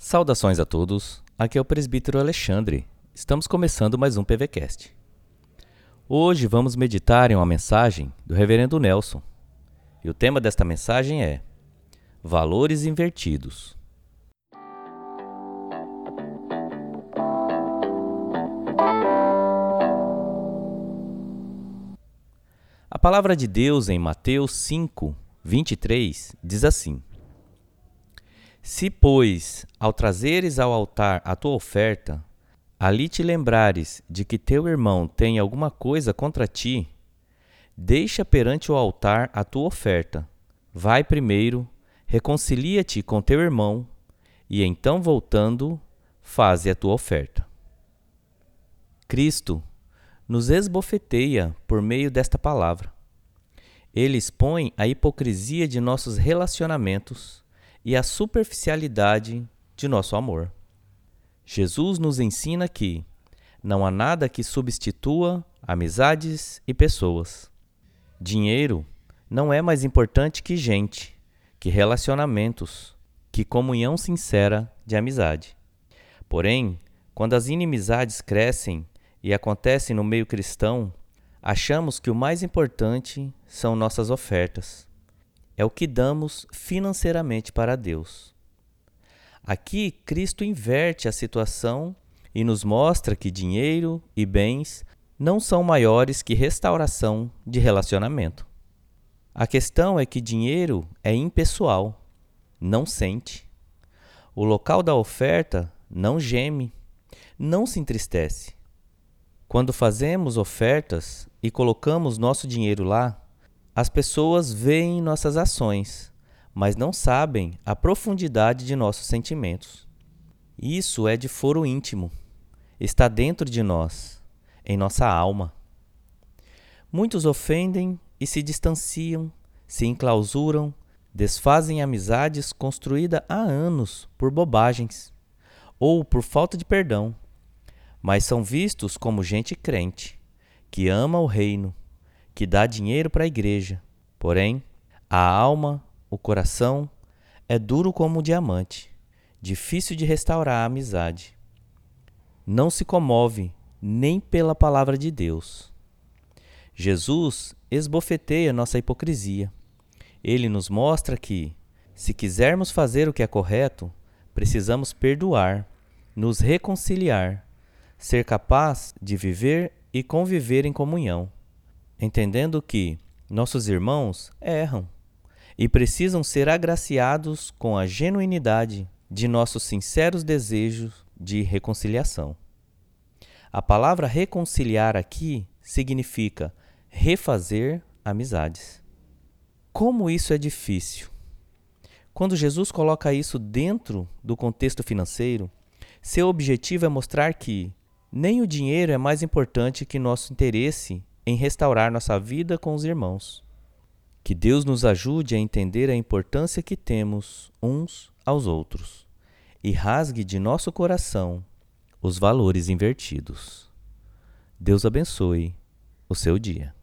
Saudações a todos, aqui é o presbítero Alexandre. Estamos começando mais um PVCast. Hoje vamos meditar em uma mensagem do Reverendo Nelson. E o tema desta mensagem é Valores Invertidos. A palavra de Deus em Mateus 5, 23 diz assim: Se, pois, ao trazeres ao altar a tua oferta, ali te lembrares de que teu irmão tem alguma coisa contra ti, deixa perante o altar a tua oferta. Vai primeiro, reconcilia-te com teu irmão, e então voltando, faze a tua oferta. Cristo nos esbofeteia por meio desta palavra. Ele expõe a hipocrisia de nossos relacionamentos e a superficialidade de nosso amor. Jesus nos ensina que não há nada que substitua amizades e pessoas. Dinheiro não é mais importante que gente, que relacionamentos, que comunhão sincera de amizade. Porém, quando as inimizades crescem e acontecem no meio cristão, achamos que o mais importante são nossas ofertas. É o que damos financeiramente para Deus. Aqui, Cristo inverte a situação e nos mostra que dinheiro e bens não são maiores que restauração de relacionamento. A questão é que dinheiro é impessoal, não sente. O local da oferta não geme, não se entristece. Quando fazemos ofertas e colocamos nosso dinheiro lá, as pessoas veem nossas ações, mas não sabem a profundidade de nossos sentimentos. Isso é de foro íntimo, está dentro de nós, em nossa alma. Muitos ofendem e se distanciam, se enclausuram, desfazem amizades construídas há anos por bobagens ou por falta de perdão mas são vistos como gente crente, que ama o reino, que dá dinheiro para a igreja. Porém, a alma, o coração, é duro como um diamante, difícil de restaurar a amizade. Não se comove nem pela palavra de Deus. Jesus esbofeteia nossa hipocrisia. Ele nos mostra que, se quisermos fazer o que é correto, precisamos perdoar, nos reconciliar ser capaz de viver e conviver em comunhão, entendendo que nossos irmãos erram e precisam ser agraciados com a genuinidade de nossos sinceros desejos de reconciliação. A palavra reconciliar aqui significa refazer amizades. Como isso é difícil! Quando Jesus coloca isso dentro do contexto financeiro, seu objetivo é mostrar que nem o dinheiro é mais importante que nosso interesse em restaurar nossa vida com os irmãos. Que Deus nos ajude a entender a importância que temos uns aos outros e rasgue de nosso coração os valores invertidos. Deus abençoe o seu dia.